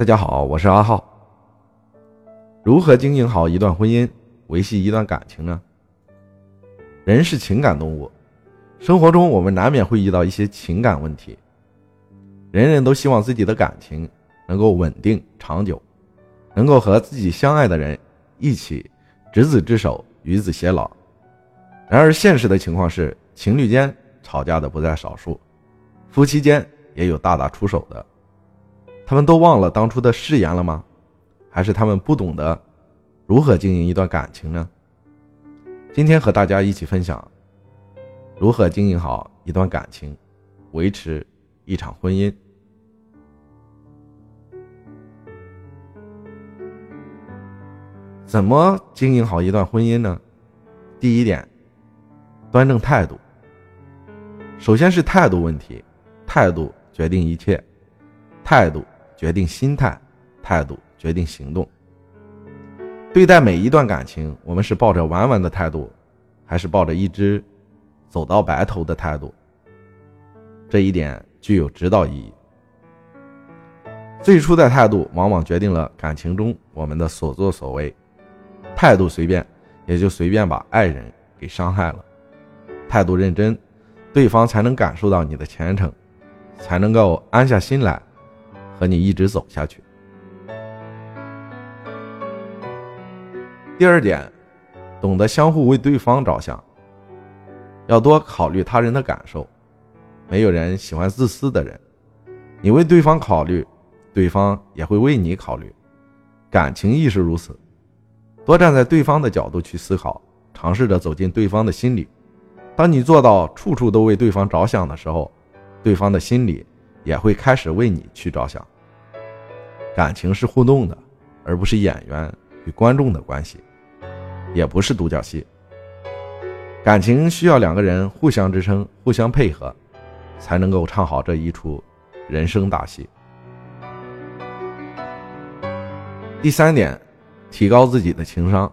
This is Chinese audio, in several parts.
大家好，我是阿浩。如何经营好一段婚姻，维系一段感情呢？人是情感动物，生活中我们难免会遇到一些情感问题。人人都希望自己的感情能够稳定长久，能够和自己相爱的人一起执子之手，与子偕老。然而，现实的情况是，情侣间吵架的不在少数，夫妻间也有大打出手的。他们都忘了当初的誓言了吗？还是他们不懂得如何经营一段感情呢？今天和大家一起分享如何经营好一段感情，维持一场婚姻。怎么经营好一段婚姻呢？第一点，端正态度。首先是态度问题，态度决定一切，态度。决定心态，态度决定行动。对待每一段感情，我们是抱着玩玩的态度，还是抱着一只走到白头的态度？这一点具有指导意义。最初的态度往往决定了感情中我们的所作所为。态度随便，也就随便把爱人给伤害了。态度认真，对方才能感受到你的虔诚，才能够安下心来。和你一直走下去。第二点，懂得相互为对方着想，要多考虑他人的感受。没有人喜欢自私的人，你为对方考虑，对方也会为你考虑。感情亦是如此，多站在对方的角度去思考，尝试着走进对方的心里。当你做到处处都为对方着想的时候，对方的心里。也会开始为你去着想。感情是互动的，而不是演员与观众的关系，也不是独角戏。感情需要两个人互相支撑、互相配合，才能够唱好这一出人生大戏。第三点，提高自己的情商。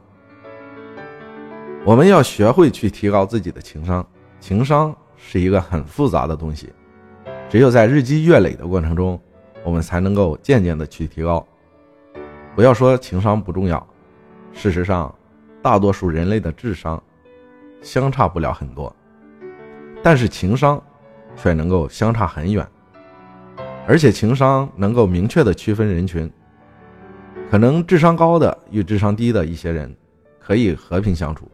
我们要学会去提高自己的情商。情商是一个很复杂的东西。只有在日积月累的过程中，我们才能够渐渐的去提高。不要说情商不重要，事实上，大多数人类的智商相差不了很多，但是情商却能够相差很远。而且情商能够明确的区分人群，可能智商高的与智商低的一些人可以和平相处，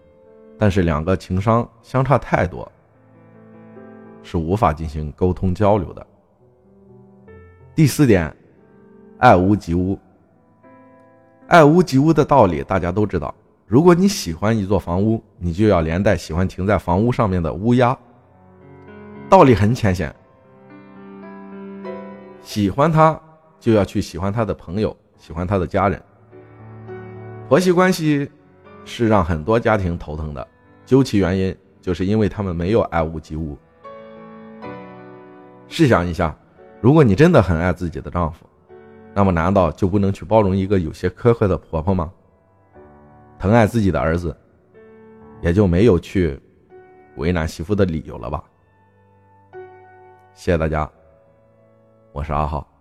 但是两个情商相差太多。是无法进行沟通交流的。第四点，爱屋及乌。爱屋及乌的道理大家都知道。如果你喜欢一座房屋，你就要连带喜欢停在房屋上面的乌鸦。道理很浅显，喜欢他就要去喜欢他的朋友，喜欢他的家人。婆媳关系是让很多家庭头疼的，究其原因，就是因为他们没有爱屋及乌。试想一下，如果你真的很爱自己的丈夫，那么难道就不能去包容一个有些苛刻的婆婆吗？疼爱自己的儿子，也就没有去为难媳妇的理由了吧？谢谢大家，我是阿浩。